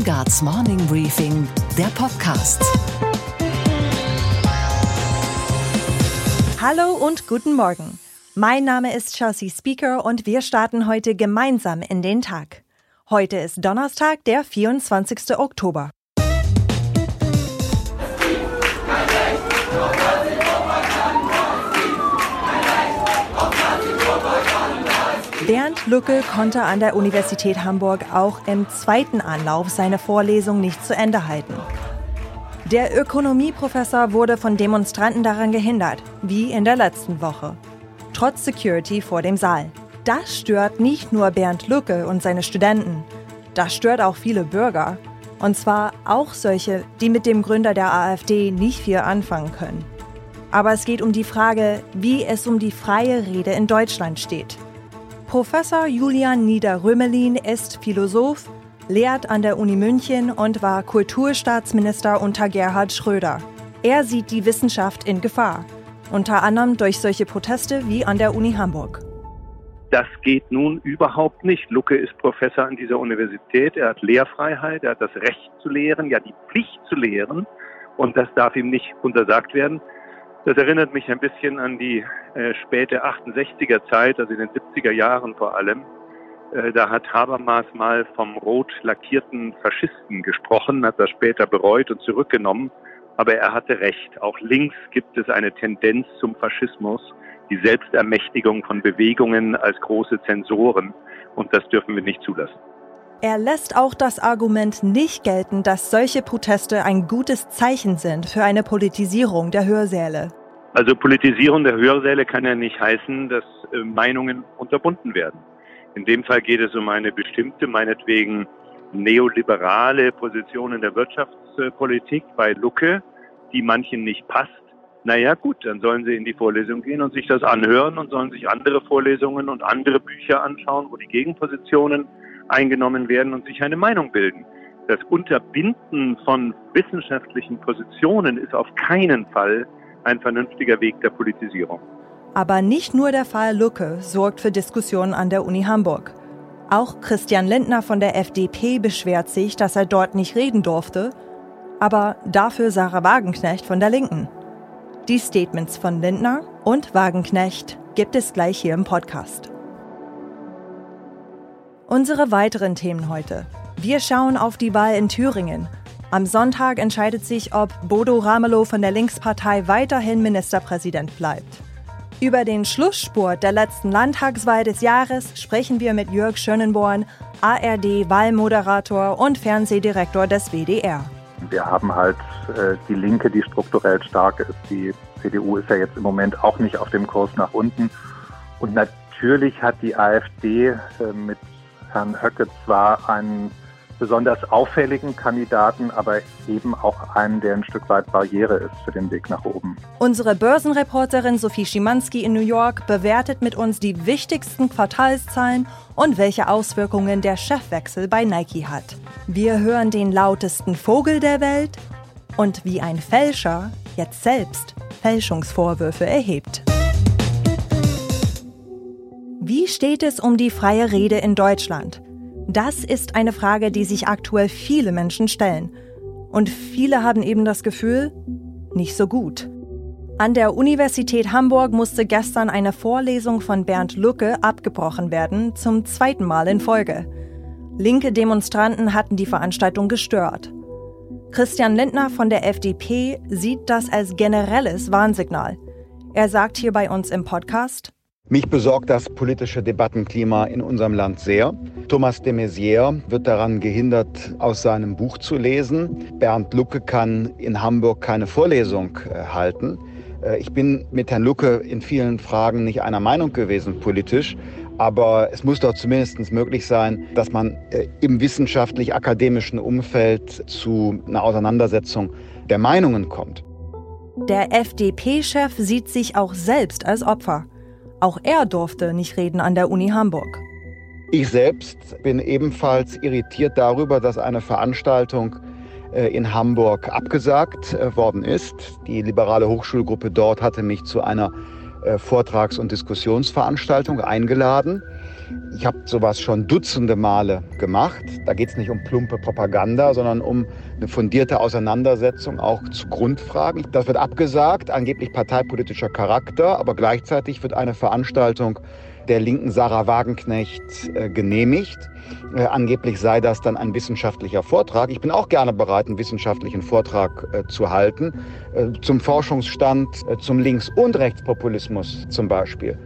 Weingarts Morning Briefing, der Podcast. Hallo und guten Morgen. Mein Name ist Chelsea Speaker und wir starten heute gemeinsam in den Tag. Heute ist Donnerstag, der 24. Oktober. Bernd Lucke konnte an der Universität Hamburg auch im zweiten Anlauf seine Vorlesung nicht zu Ende halten. Der Ökonomieprofessor wurde von Demonstranten daran gehindert, wie in der letzten Woche. Trotz Security vor dem Saal. Das stört nicht nur Bernd Lucke und seine Studenten. Das stört auch viele Bürger. Und zwar auch solche, die mit dem Gründer der AfD nicht viel anfangen können. Aber es geht um die Frage, wie es um die freie Rede in Deutschland steht. Professor Julian Nieder-Römelin ist Philosoph, lehrt an der Uni München und war Kulturstaatsminister unter Gerhard Schröder. Er sieht die Wissenschaft in Gefahr, unter anderem durch solche Proteste wie an der Uni Hamburg. Das geht nun überhaupt nicht. Lucke ist Professor an dieser Universität. Er hat Lehrfreiheit, er hat das Recht zu lehren, ja die Pflicht zu lehren. Und das darf ihm nicht untersagt werden. Das erinnert mich ein bisschen an die äh, späte 68er Zeit, also in den 70er Jahren vor allem. Äh, da hat Habermas mal vom rot lackierten Faschisten gesprochen, hat das später bereut und zurückgenommen. Aber er hatte recht. Auch links gibt es eine Tendenz zum Faschismus, die Selbstermächtigung von Bewegungen als große Zensoren. Und das dürfen wir nicht zulassen. Er lässt auch das Argument nicht gelten, dass solche Proteste ein gutes Zeichen sind für eine Politisierung der Hörsäle. Also Politisierung der Hörsäle kann ja nicht heißen, dass äh, Meinungen unterbunden werden. In dem Fall geht es um eine bestimmte, meinetwegen neoliberale Position in der Wirtschaftspolitik bei Lucke, die manchen nicht passt. Naja gut, dann sollen sie in die Vorlesung gehen und sich das anhören und sollen sich andere Vorlesungen und andere Bücher anschauen, wo die Gegenpositionen eingenommen werden und sich eine Meinung bilden. Das Unterbinden von wissenschaftlichen Positionen ist auf keinen Fall ein vernünftiger Weg der Politisierung. Aber nicht nur der Fall Lucke sorgt für Diskussionen an der Uni Hamburg. Auch Christian Lindner von der FDP beschwert sich, dass er dort nicht reden durfte, aber dafür Sarah Wagenknecht von der Linken. Die Statements von Lindner und Wagenknecht gibt es gleich hier im Podcast. Unsere weiteren Themen heute. Wir schauen auf die Wahl in Thüringen. Am Sonntag entscheidet sich, ob Bodo Ramelow von der Linkspartei weiterhin Ministerpräsident bleibt. Über den Schlussspurt der letzten Landtagswahl des Jahres sprechen wir mit Jörg Schönenborn, ARD-Wahlmoderator und Fernsehdirektor des WDR. Wir haben halt äh, die Linke, die strukturell stark ist. Die CDU ist ja jetzt im Moment auch nicht auf dem Kurs nach unten. Und natürlich hat die AfD äh, mit Herrn Höcke zwar einen besonders auffälligen Kandidaten, aber eben auch einen, der ein Stück weit Barriere ist für den Weg nach oben. Unsere Börsenreporterin Sophie Schimanski in New York bewertet mit uns die wichtigsten Quartalszahlen und welche Auswirkungen der Chefwechsel bei Nike hat. Wir hören den lautesten Vogel der Welt und wie ein Fälscher jetzt selbst Fälschungsvorwürfe erhebt. Wie steht es um die freie Rede in Deutschland? Das ist eine Frage, die sich aktuell viele Menschen stellen. Und viele haben eben das Gefühl, nicht so gut. An der Universität Hamburg musste gestern eine Vorlesung von Bernd Lucke abgebrochen werden, zum zweiten Mal in Folge. Linke Demonstranten hatten die Veranstaltung gestört. Christian Lindner von der FDP sieht das als generelles Warnsignal. Er sagt hier bei uns im Podcast, mich besorgt das politische Debattenklima in unserem Land sehr. Thomas de Maizière wird daran gehindert, aus seinem Buch zu lesen. Bernd Lucke kann in Hamburg keine Vorlesung äh, halten. Äh, ich bin mit Herrn Lucke in vielen Fragen nicht einer Meinung gewesen politisch, aber es muss doch zumindest möglich sein, dass man äh, im wissenschaftlich-akademischen Umfeld zu einer Auseinandersetzung der Meinungen kommt. Der FDP-Chef sieht sich auch selbst als Opfer. Auch er durfte nicht reden an der Uni Hamburg. Ich selbst bin ebenfalls irritiert darüber, dass eine Veranstaltung äh, in Hamburg abgesagt äh, worden ist. Die liberale Hochschulgruppe dort hatte mich zu einer äh, Vortrags- und Diskussionsveranstaltung eingeladen. Ich habe sowas schon dutzende Male gemacht. Da geht es nicht um plumpe Propaganda, sondern um eine fundierte Auseinandersetzung auch zu Grundfragen. Das wird abgesagt, angeblich parteipolitischer Charakter, aber gleichzeitig wird eine Veranstaltung der linken Sarah Wagenknecht äh, genehmigt. Äh, angeblich sei das dann ein wissenschaftlicher Vortrag. Ich bin auch gerne bereit, einen wissenschaftlichen Vortrag äh, zu halten, äh, zum Forschungsstand, äh, zum Links- und Rechtspopulismus zum Beispiel.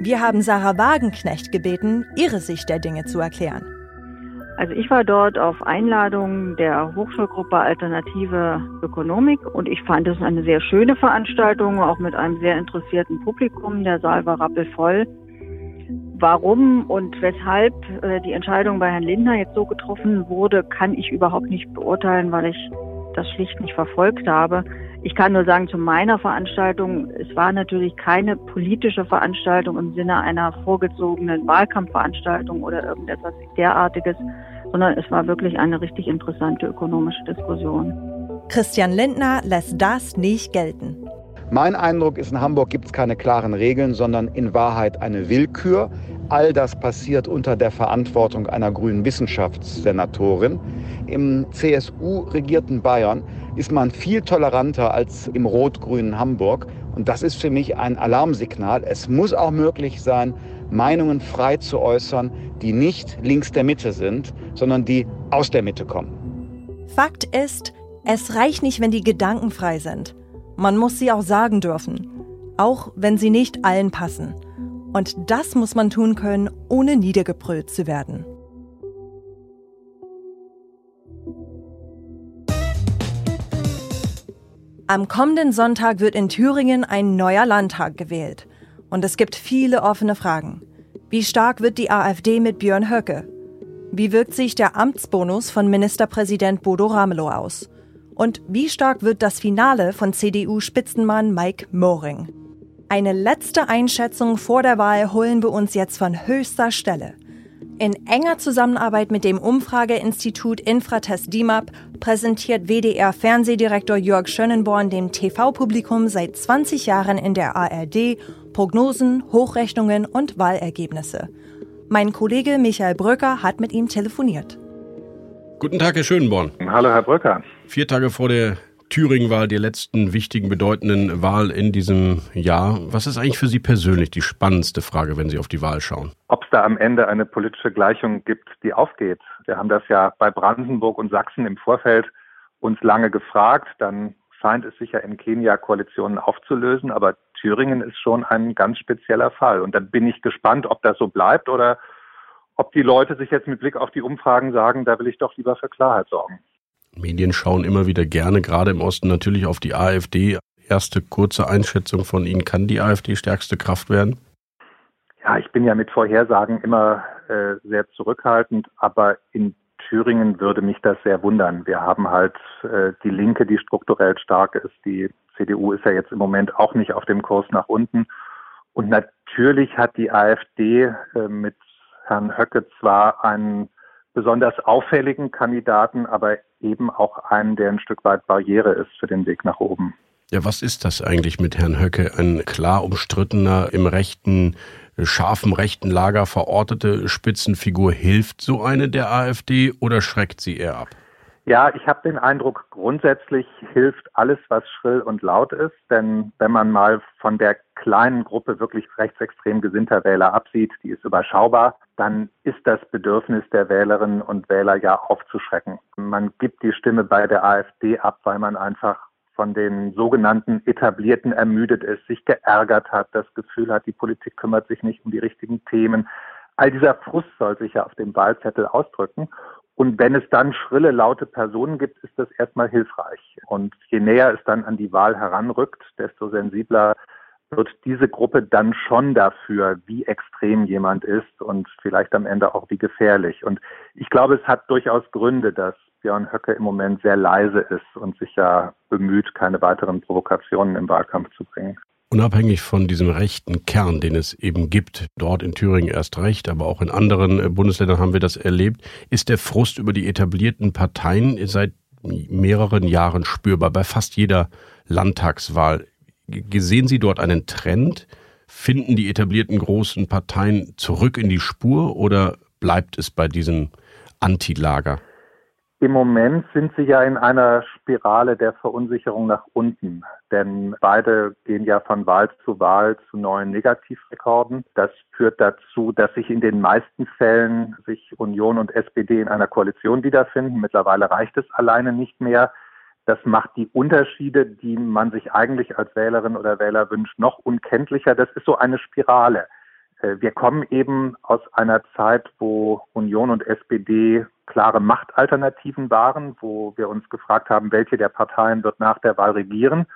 Wir haben Sarah Wagenknecht gebeten, ihre Sicht der Dinge zu erklären. Also ich war dort auf Einladung der Hochschulgruppe Alternative Ökonomik und ich fand es eine sehr schöne Veranstaltung, auch mit einem sehr interessierten Publikum. Der Saal war rappelvoll. Warum und weshalb äh, die Entscheidung bei Herrn Lindner jetzt so getroffen wurde, kann ich überhaupt nicht beurteilen, weil ich das schlicht nicht verfolgt habe. Ich kann nur sagen, zu meiner Veranstaltung, es war natürlich keine politische Veranstaltung im Sinne einer vorgezogenen Wahlkampfveranstaltung oder irgendetwas derartiges, sondern es war wirklich eine richtig interessante ökonomische Diskussion. Christian Lindner lässt das nicht gelten. Mein Eindruck ist, in Hamburg gibt es keine klaren Regeln, sondern in Wahrheit eine Willkür. All das passiert unter der Verantwortung einer grünen Wissenschaftssenatorin. Im CSU-regierten Bayern ist man viel toleranter als im rot-grünen Hamburg. Und das ist für mich ein Alarmsignal. Es muss auch möglich sein, Meinungen frei zu äußern, die nicht links der Mitte sind, sondern die aus der Mitte kommen. Fakt ist, es reicht nicht, wenn die Gedanken frei sind. Man muss sie auch sagen dürfen, auch wenn sie nicht allen passen. Und das muss man tun können, ohne niedergebrüllt zu werden. Am kommenden Sonntag wird in Thüringen ein neuer Landtag gewählt. Und es gibt viele offene Fragen. Wie stark wird die AfD mit Björn Höcke? Wie wirkt sich der Amtsbonus von Ministerpräsident Bodo Ramelow aus? Und wie stark wird das Finale von CDU-Spitzenmann Mike Moring? Eine letzte Einschätzung vor der Wahl holen wir uns jetzt von höchster Stelle. In enger Zusammenarbeit mit dem Umfrageinstitut Infratest DIMAP präsentiert WDR-Fernsehdirektor Jörg Schönenborn dem TV-Publikum seit 20 Jahren in der ARD Prognosen, Hochrechnungen und Wahlergebnisse. Mein Kollege Michael Bröcker hat mit ihm telefoniert. Guten Tag, Herr Schönborn. Hallo, Herr Bröcker. Vier Tage vor der Thüringen-Wahl, der letzten wichtigen, bedeutenden Wahl in diesem Jahr. Was ist eigentlich für Sie persönlich die spannendste Frage, wenn Sie auf die Wahl schauen? Ob es da am Ende eine politische Gleichung gibt, die aufgeht. Wir haben das ja bei Brandenburg und Sachsen im Vorfeld uns lange gefragt. Dann scheint es sich ja in Kenia Koalitionen aufzulösen. Aber Thüringen ist schon ein ganz spezieller Fall. Und dann bin ich gespannt, ob das so bleibt oder ob die Leute sich jetzt mit Blick auf die Umfragen sagen, da will ich doch lieber für Klarheit sorgen. Medien schauen immer wieder gerne, gerade im Osten natürlich auf die AfD. Erste kurze Einschätzung von Ihnen, kann die AfD stärkste Kraft werden? Ja, ich bin ja mit Vorhersagen immer äh, sehr zurückhaltend, aber in Thüringen würde mich das sehr wundern. Wir haben halt äh, die Linke, die strukturell stark ist. Die CDU ist ja jetzt im Moment auch nicht auf dem Kurs nach unten. Und natürlich hat die AfD äh, mit Herrn Höcke zwar einen besonders auffälligen Kandidaten, aber eben auch einen, der ein Stück weit Barriere ist für den Weg nach oben. Ja, was ist das eigentlich mit Herrn Höcke? Ein klar umstrittener, im rechten, scharfen rechten Lager verortete Spitzenfigur. Hilft so eine der AfD oder schreckt sie eher ab? Ja, ich habe den Eindruck, grundsätzlich hilft alles, was schrill und laut ist. Denn wenn man mal von der kleinen Gruppe wirklich rechtsextrem gesinnter Wähler absieht, die ist überschaubar, dann ist das Bedürfnis der Wählerinnen und Wähler ja aufzuschrecken. Man gibt die Stimme bei der AfD ab, weil man einfach von den sogenannten Etablierten ermüdet ist, sich geärgert hat, das Gefühl hat, die Politik kümmert sich nicht um die richtigen Themen. All dieser Frust soll sich ja auf dem Wahlzettel ausdrücken. Und wenn es dann schrille, laute Personen gibt, ist das erstmal hilfreich. Und je näher es dann an die Wahl heranrückt, desto sensibler wird diese Gruppe dann schon dafür, wie extrem jemand ist und vielleicht am Ende auch wie gefährlich. Und ich glaube, es hat durchaus Gründe, dass Björn Höcke im Moment sehr leise ist und sich ja bemüht, keine weiteren Provokationen im Wahlkampf zu bringen. Unabhängig von diesem rechten Kern, den es eben gibt, dort in Thüringen erst recht, aber auch in anderen äh, Bundesländern haben wir das erlebt, ist der Frust über die etablierten Parteien seit mehreren Jahren spürbar bei fast jeder Landtagswahl. Sehen Sie dort einen Trend? Finden die etablierten großen Parteien zurück in die Spur oder bleibt es bei diesem Antilager? Im Moment sind sie ja in einer Spirale der Verunsicherung nach unten, denn beide gehen ja von Wahl zu Wahl zu neuen Negativrekorden. Das führt dazu, dass sich in den meisten Fällen sich Union und SPD in einer Koalition wiederfinden. Mittlerweile reicht es alleine nicht mehr. Das macht die Unterschiede, die man sich eigentlich als Wählerin oder Wähler wünscht, noch unkenntlicher. Das ist so eine Spirale. Äh, wir kommen eben aus einer Zeit, wo Union und SPD klare Machtalternativen waren, wo wir uns gefragt haben, welche der Parteien wird nach der Wahl regieren.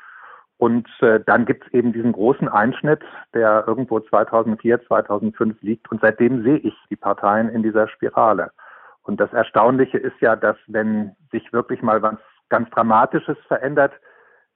Und äh, dann gibt es eben diesen großen Einschnitt, der irgendwo 2004, 2005 liegt. Und seitdem sehe ich die Parteien in dieser Spirale. Und das Erstaunliche ist ja, dass wenn sich wirklich mal was ganz Dramatisches verändert,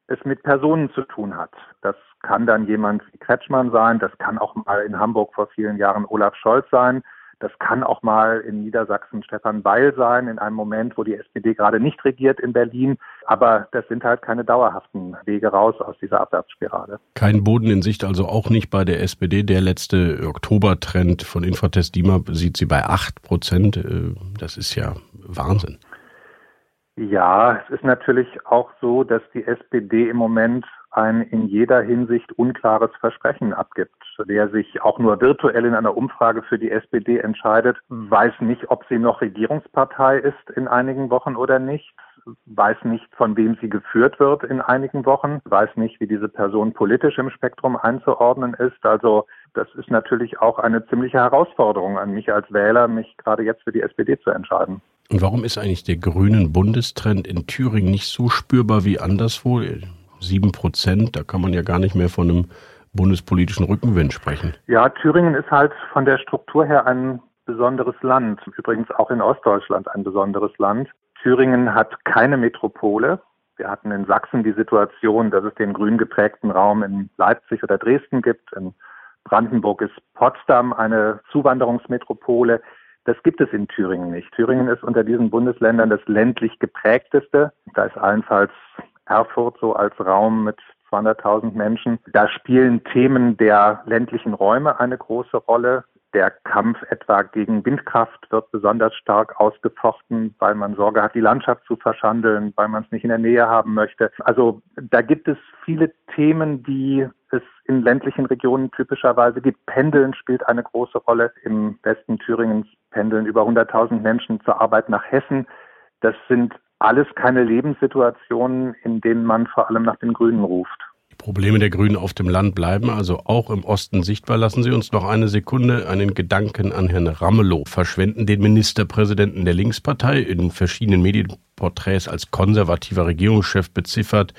es mit Personen zu tun hat. Das kann dann jemand wie Kretschmann sein, das kann auch mal in Hamburg vor vielen Jahren Olaf Scholz sein, das kann auch mal in Niedersachsen Stefan Weil sein, in einem Moment, wo die SPD gerade nicht regiert in Berlin. Aber das sind halt keine dauerhaften Wege raus aus dieser Abwärtsspirale. Kein Boden in Sicht, also auch nicht bei der SPD. Der letzte Oktobertrend von Infratest DIMAP sieht sie bei 8 Prozent. Äh, das ist ja Wahnsinn. Ja, es ist natürlich auch so, dass die SPD im Moment ein in jeder Hinsicht unklares Versprechen abgibt. Wer sich auch nur virtuell in einer Umfrage für die SPD entscheidet, weiß nicht, ob sie noch Regierungspartei ist in einigen Wochen oder nicht, weiß nicht, von wem sie geführt wird in einigen Wochen, weiß nicht, wie diese Person politisch im Spektrum einzuordnen ist. Also das ist natürlich auch eine ziemliche Herausforderung an mich als Wähler, mich gerade jetzt für die SPD zu entscheiden. Und warum ist eigentlich der grünen Bundestrend in Thüringen nicht so spürbar wie anderswo? Sieben Prozent, da kann man ja gar nicht mehr von einem bundespolitischen Rückenwind sprechen. Ja, Thüringen ist halt von der Struktur her ein besonderes Land. Übrigens auch in Ostdeutschland ein besonderes Land. Thüringen hat keine Metropole. Wir hatten in Sachsen die Situation, dass es den grün geprägten Raum in Leipzig oder Dresden gibt. In Brandenburg ist Potsdam eine Zuwanderungsmetropole. Das gibt es in Thüringen nicht. Thüringen ist unter diesen Bundesländern das ländlich geprägteste. Da ist allenfalls Erfurt so als Raum mit 200.000 Menschen. Da spielen Themen der ländlichen Räume eine große Rolle. Der Kampf etwa gegen Windkraft wird besonders stark ausgefochten, weil man Sorge hat, die Landschaft zu verschandeln, weil man es nicht in der Nähe haben möchte. Also da gibt es viele Themen, die es in ländlichen Regionen typischerweise gibt. Pendeln spielt eine große Rolle. Im Westen Thüringens pendeln über 100.000 Menschen zur Arbeit nach Hessen. Das sind alles keine Lebenssituationen, in denen man vor allem nach den Grünen ruft. Die Probleme der Grünen auf dem Land bleiben also auch im Osten sichtbar. Lassen Sie uns noch eine Sekunde einen Gedanken an Herrn Ramelow verschwenden, den Ministerpräsidenten der Linkspartei in verschiedenen Medienporträts als konservativer Regierungschef beziffert.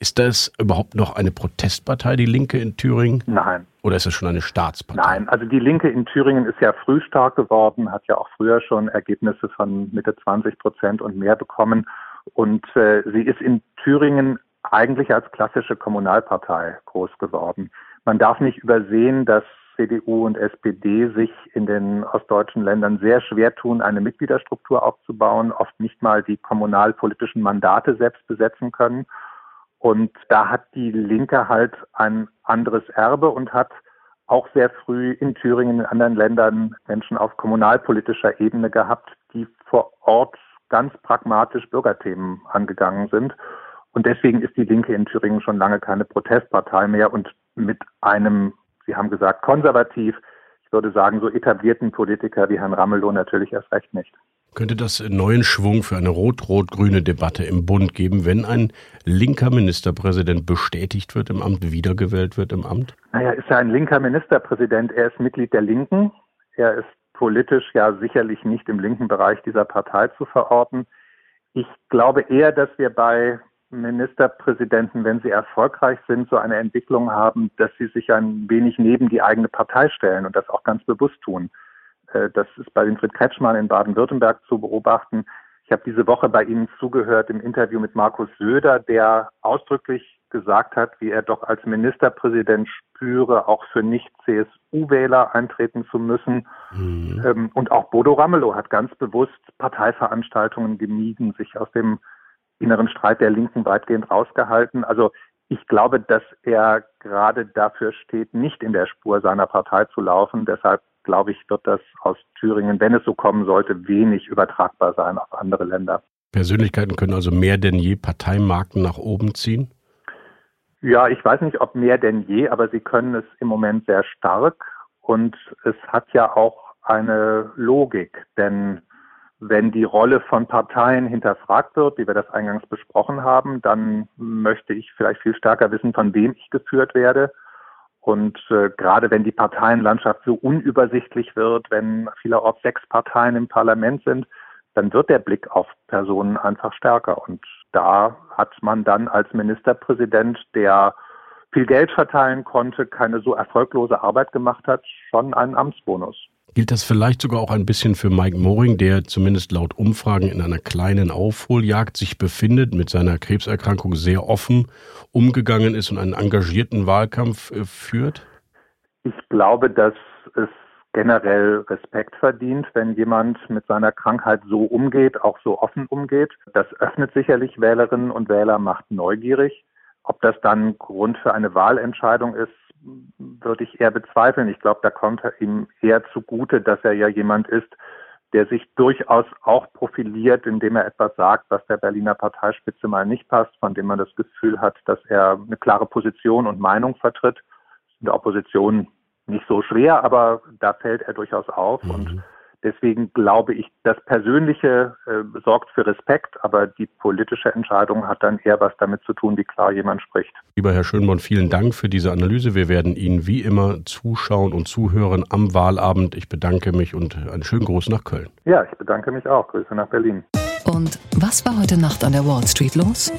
Ist das überhaupt noch eine Protestpartei, die Linke in Thüringen? Nein. Oder ist es schon eine Staatspartei? Nein, also die Linke in Thüringen ist ja früh stark geworden, hat ja auch früher schon Ergebnisse von Mitte 20 Prozent und mehr bekommen. Und äh, sie ist in Thüringen eigentlich als klassische Kommunalpartei groß geworden. Man darf nicht übersehen, dass CDU und SPD sich in den ostdeutschen Ländern sehr schwer tun, eine Mitgliederstruktur aufzubauen, oft nicht mal die kommunalpolitischen Mandate selbst besetzen können. Und da hat die Linke halt ein anderes Erbe und hat auch sehr früh in Thüringen, in anderen Ländern Menschen auf kommunalpolitischer Ebene gehabt, die vor Ort ganz pragmatisch Bürgerthemen angegangen sind. Und deswegen ist die Linke in Thüringen schon lange keine Protestpartei mehr und mit einem, Sie haben gesagt, konservativ, ich würde sagen, so etablierten Politiker wie Herrn Ramelow natürlich erst recht nicht. Könnte das neuen Schwung für eine rot-rot-grüne Debatte im Bund geben, wenn ein linker Ministerpräsident bestätigt wird im Amt, wiedergewählt wird im Amt? Naja, ist ja ein linker Ministerpräsident. Er ist Mitglied der Linken. Er ist politisch ja sicherlich nicht im linken Bereich dieser Partei zu verorten. Ich glaube eher, dass wir bei Ministerpräsidenten, wenn sie erfolgreich sind, so eine Entwicklung haben, dass sie sich ein wenig neben die eigene Partei stellen und das auch ganz bewusst tun. Äh, das ist bei Winfried Kretschmann in Baden-Württemberg zu beobachten. Ich habe diese Woche bei Ihnen zugehört im Interview mit Markus Söder, der ausdrücklich gesagt hat, wie er doch als Ministerpräsident spüre, auch für Nicht-CSU-Wähler eintreten zu müssen. Mhm. Ähm, und auch Bodo Ramelow hat ganz bewusst Parteiveranstaltungen gemieden, sich aus dem inneren Streit der Linken weitgehend rausgehalten. Also Ich glaube, dass er gerade dafür steht, nicht in der Spur seiner Partei zu laufen. Deshalb glaube ich, wird das aus Thüringen, wenn es so kommen sollte, wenig übertragbar sein auf andere Länder. Persönlichkeiten können also mehr denn je Parteimarken nach oben ziehen? Ja, ich weiß nicht, ob mehr denn je, aber sie können es im Moment sehr stark. Und es hat ja auch eine Logik, denn wenn die Rolle von Parteien hinterfragt wird, wie wir das eingangs besprochen haben, dann möchte ich vielleicht viel stärker wissen, von wem ich geführt werde. Und äh, gerade wenn die Parteienlandschaft so unübersichtlich wird, wenn vielerorts sechs Parteien im Parlament sind, dann wird der Blick auf Personen einfach stärker. Und da hat man dann als Ministerpräsident, der viel Geld verteilen konnte, keine so erfolglose Arbeit gemacht hat, schon einen Amtsbonus. Gilt das vielleicht sogar auch ein bisschen für Mike Moring, der zumindest laut Umfragen in einer kleinen Aufholjagd sich befindet, mit seiner Krebserkrankung sehr offen umgegangen ist und einen engagierten Wahlkampf äh, führt? Ich glaube, dass es generell Respekt verdient, wenn jemand mit seiner Krankheit so umgeht, auch so offen umgeht. Das öffnet sicherlich Wählerinnen und Wähler, macht neugierig. Ob das dann Grund für eine Wahlentscheidung ist, würde ich eher bezweifeln. Ich glaube, da kommt ihm eher zugute, dass er ja jemand ist, der sich durchaus auch profiliert, indem er etwas sagt, was der Berliner Parteispitze mal nicht passt, von dem man das Gefühl hat, dass er eine klare Position und Meinung vertritt. In der Opposition nicht so schwer, aber da fällt er durchaus auf mhm. und Deswegen glaube ich, das Persönliche äh, sorgt für Respekt, aber die politische Entscheidung hat dann eher was damit zu tun, wie klar jemand spricht. Lieber Herr Schönborn, vielen Dank für diese Analyse. Wir werden Ihnen wie immer zuschauen und zuhören am Wahlabend. Ich bedanke mich und einen schönen Gruß nach Köln. Ja, ich bedanke mich auch. Grüße nach Berlin. Und was war heute Nacht an der Wall Street los?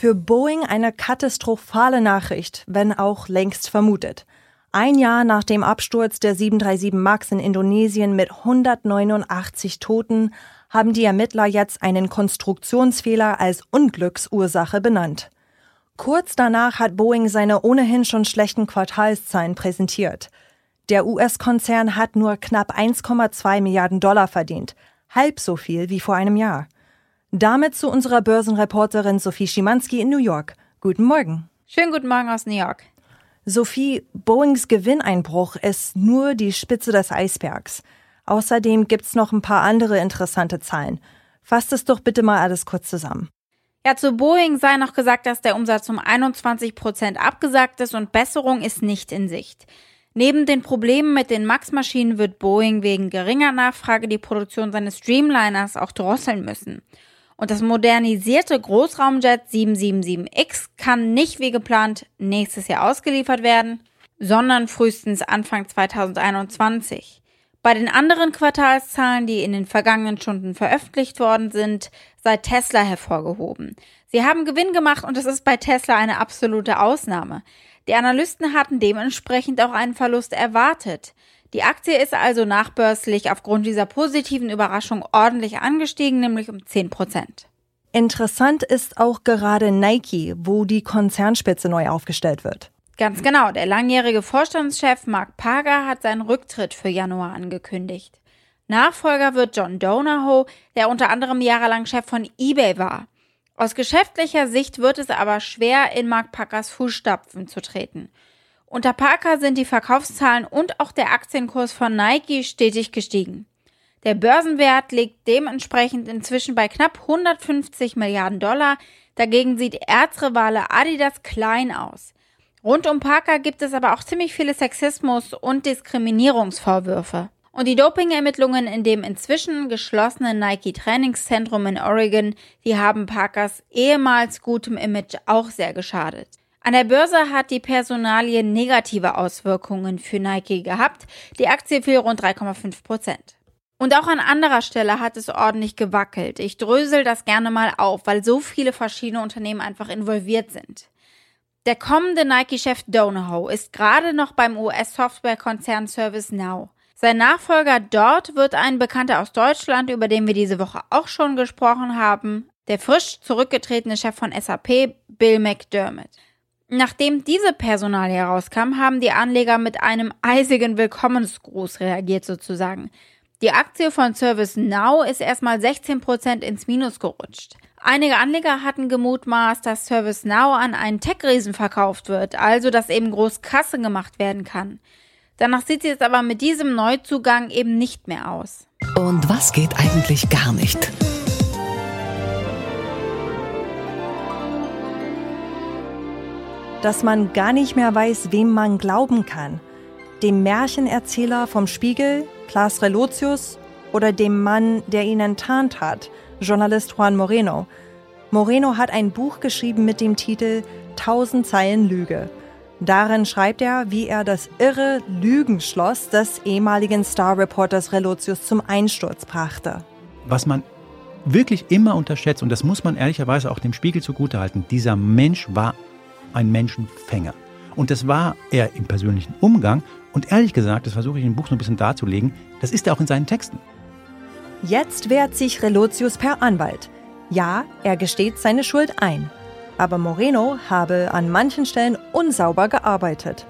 Für Boeing eine katastrophale Nachricht, wenn auch längst vermutet. Ein Jahr nach dem Absturz der 737 MAX in Indonesien mit 189 Toten haben die Ermittler jetzt einen Konstruktionsfehler als Unglücksursache benannt. Kurz danach hat Boeing seine ohnehin schon schlechten Quartalszahlen präsentiert. Der US-Konzern hat nur knapp 1,2 Milliarden Dollar verdient, halb so viel wie vor einem Jahr. Damit zu unserer Börsenreporterin Sophie Schimanski in New York. Guten Morgen. Schönen guten Morgen aus New York. Sophie, Boeings Gewinneinbruch ist nur die Spitze des Eisbergs. Außerdem gibt's noch ein paar andere interessante Zahlen. Fasst es doch bitte mal alles kurz zusammen. Ja, zu Boeing sei noch gesagt, dass der Umsatz um 21 Prozent abgesagt ist und Besserung ist nicht in Sicht. Neben den Problemen mit den MAX-Maschinen wird Boeing wegen geringer Nachfrage die Produktion seines Streamliners auch drosseln müssen. Und das modernisierte Großraumjet 777X kann nicht wie geplant nächstes Jahr ausgeliefert werden, sondern frühestens Anfang 2021. Bei den anderen Quartalszahlen, die in den vergangenen Stunden veröffentlicht worden sind, sei Tesla hervorgehoben. Sie haben Gewinn gemacht und es ist bei Tesla eine absolute Ausnahme. Die Analysten hatten dementsprechend auch einen Verlust erwartet. Die Aktie ist also nachbörslich aufgrund dieser positiven Überraschung ordentlich angestiegen, nämlich um 10 Prozent. Interessant ist auch gerade Nike, wo die Konzernspitze neu aufgestellt wird. Ganz genau. Der langjährige Vorstandschef Mark Parker hat seinen Rücktritt für Januar angekündigt. Nachfolger wird John Donahoe, der unter anderem jahrelang Chef von eBay war. Aus geschäftlicher Sicht wird es aber schwer, in Mark Parkers Fußstapfen zu treten. Unter Parker sind die Verkaufszahlen und auch der Aktienkurs von Nike stetig gestiegen. Der Börsenwert liegt dementsprechend inzwischen bei knapp 150 Milliarden Dollar. Dagegen sieht Erzrivale Adidas klein aus. Rund um Parker gibt es aber auch ziemlich viele Sexismus- und Diskriminierungsvorwürfe. Und die Dopingermittlungen in dem inzwischen geschlossenen Nike Trainingszentrum in Oregon, die haben Parkers ehemals gutem Image auch sehr geschadet. An der Börse hat die Personalie negative Auswirkungen für Nike gehabt. Die Aktie fiel rund 3,5 Prozent. Und auch an anderer Stelle hat es ordentlich gewackelt. Ich drösel das gerne mal auf, weil so viele verschiedene Unternehmen einfach involviert sind. Der kommende Nike-Chef Donahoe ist gerade noch beim US-Softwarekonzern ServiceNow. Sein Nachfolger dort wird ein Bekannter aus Deutschland, über den wir diese Woche auch schon gesprochen haben, der frisch zurückgetretene Chef von SAP, Bill McDermott. Nachdem diese Personalie herauskam, haben die Anleger mit einem eisigen Willkommensgruß reagiert sozusagen. Die Aktie von ServiceNow ist erstmal 16% ins Minus gerutscht. Einige Anleger hatten gemutmaßt, dass ServiceNow an einen Tech-Riesen verkauft wird, also dass eben groß Kasse gemacht werden kann. Danach sieht es jetzt aber mit diesem Neuzugang eben nicht mehr aus. Und was geht eigentlich gar nicht? Dass man gar nicht mehr weiß, wem man glauben kann. Dem Märchenerzähler vom Spiegel, Klaas Relotius, oder dem Mann, der ihn enttarnt hat, Journalist Juan Moreno. Moreno hat ein Buch geschrieben mit dem Titel Tausend Zeilen Lüge. Darin schreibt er, wie er das irre Lügenschloss des ehemaligen Star-Reporters Relotius zum Einsturz brachte. Was man wirklich immer unterschätzt, und das muss man ehrlicherweise auch dem Spiegel zugutehalten, dieser Mensch war ein Menschenfänger. Und das war er im persönlichen Umgang. Und ehrlich gesagt, das versuche ich im Buch so ein bisschen darzulegen, das ist er auch in seinen Texten. Jetzt wehrt sich Relotius per Anwalt. Ja, er gesteht seine Schuld ein. Aber Moreno habe an manchen Stellen unsauber gearbeitet.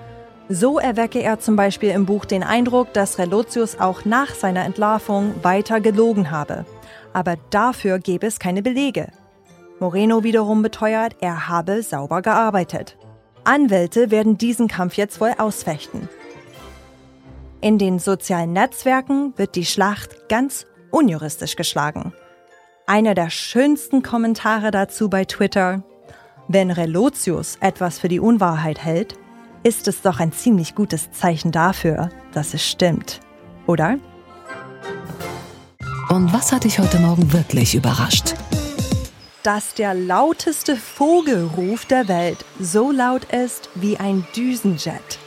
So erwecke er zum Beispiel im Buch den Eindruck, dass Relotius auch nach seiner Entlarvung weiter gelogen habe. Aber dafür gäbe es keine Belege. Moreno wiederum beteuert, er habe sauber gearbeitet. Anwälte werden diesen Kampf jetzt wohl ausfechten. In den sozialen Netzwerken wird die Schlacht ganz unjuristisch geschlagen. Einer der schönsten Kommentare dazu bei Twitter. Wenn Relotius etwas für die Unwahrheit hält, ist es doch ein ziemlich gutes Zeichen dafür, dass es stimmt, oder? Und was hat dich heute Morgen wirklich überrascht? Dass der lauteste Vogelruf der Welt so laut ist wie ein Düsenjet.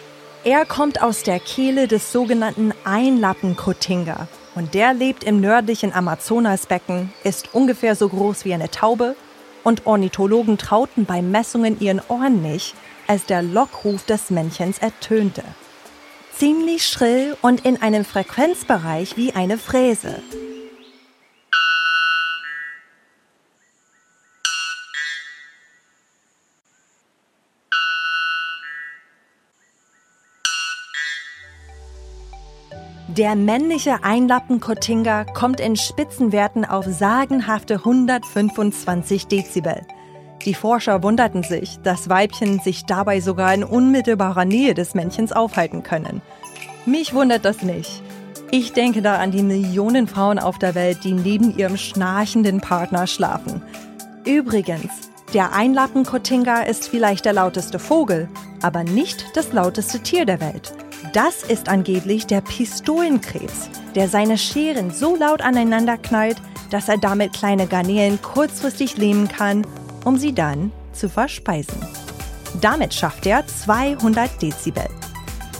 Er kommt aus der Kehle des sogenannten Einlappenkotinga, und der lebt im nördlichen Amazonasbecken, ist ungefähr so groß wie eine Taube und Ornithologen trauten bei Messungen ihren Ohren nicht, als der Lockruf des Männchens ertönte. Ziemlich schrill und in einem Frequenzbereich wie eine Fräse. Der männliche Einlappen-Kotinga kommt in Spitzenwerten auf sagenhafte 125 Dezibel. Die Forscher wunderten sich, dass Weibchen sich dabei sogar in unmittelbarer Nähe des Männchens aufhalten können. Mich wundert das nicht. Ich denke da an die Millionen Frauen auf der Welt, die neben ihrem schnarchenden Partner schlafen. Übrigens, der Einlappen-Kotinga ist vielleicht der lauteste Vogel, aber nicht das lauteste Tier der Welt. Das ist angeblich der Pistolenkrebs, der seine Scheren so laut aneinander knallt, dass er damit kleine Garnelen kurzfristig lähmen kann, um sie dann zu verspeisen. Damit schafft er 200 Dezibel.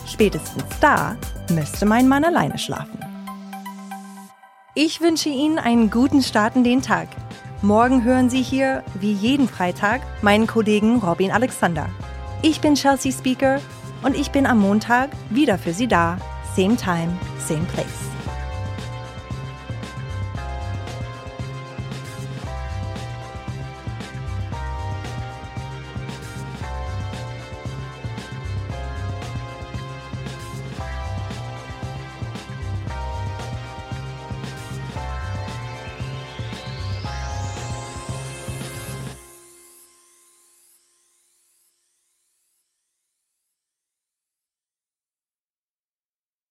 Spätestens da müsste mein Mann alleine schlafen. Ich wünsche Ihnen einen guten Start in den Tag. Morgen hören Sie hier, wie jeden Freitag, meinen Kollegen Robin Alexander. Ich bin Chelsea Speaker und ich bin am Montag wieder für Sie da. Same time, same place.